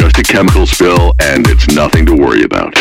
just a chemical spill and it's nothing to worry about.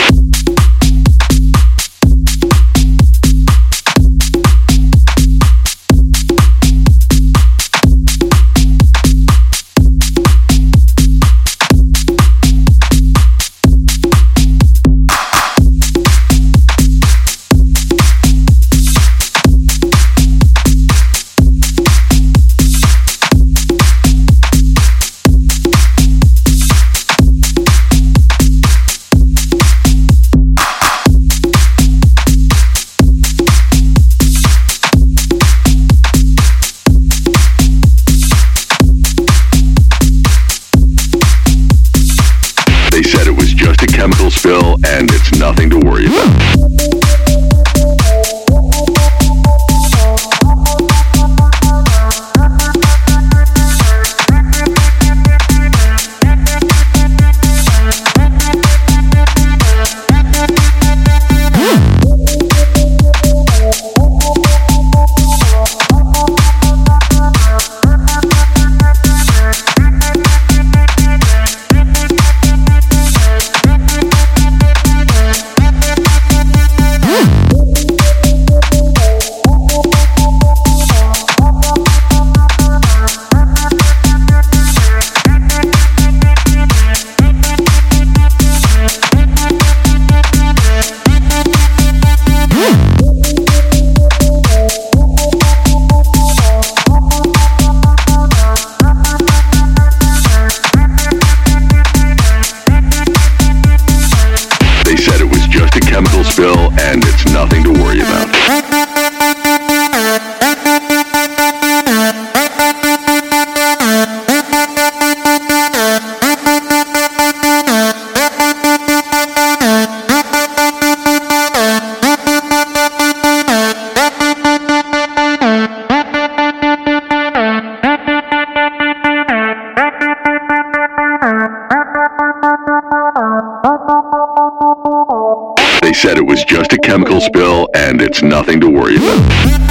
They said it was just a chemical spill, and it's nothing to worry about.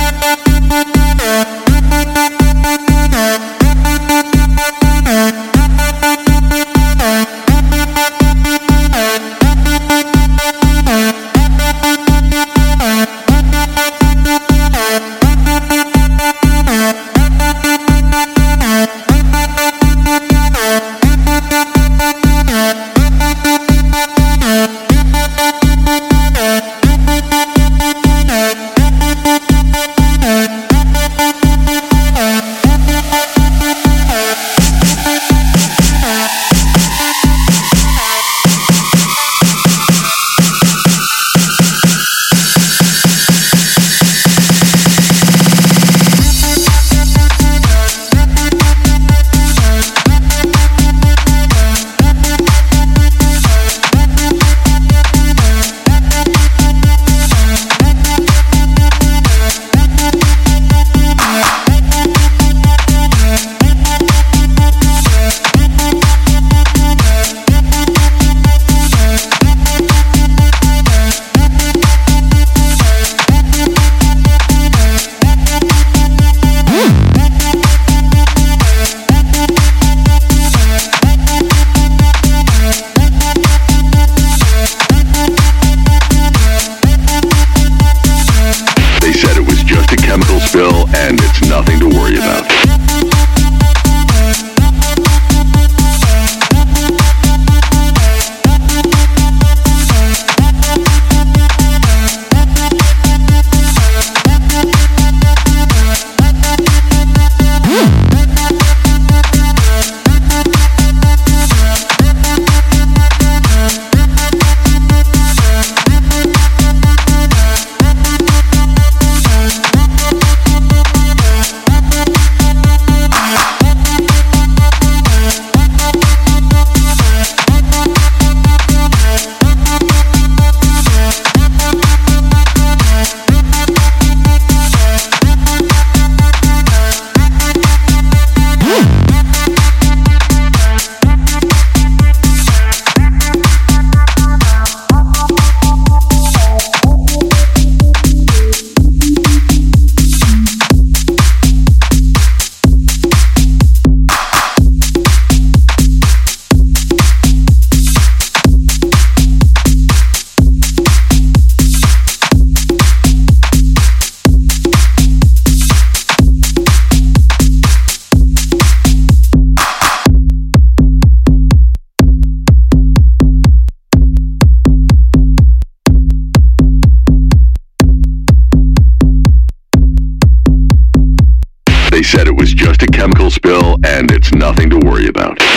They said it was just a chemical spill and it's nothing to worry about.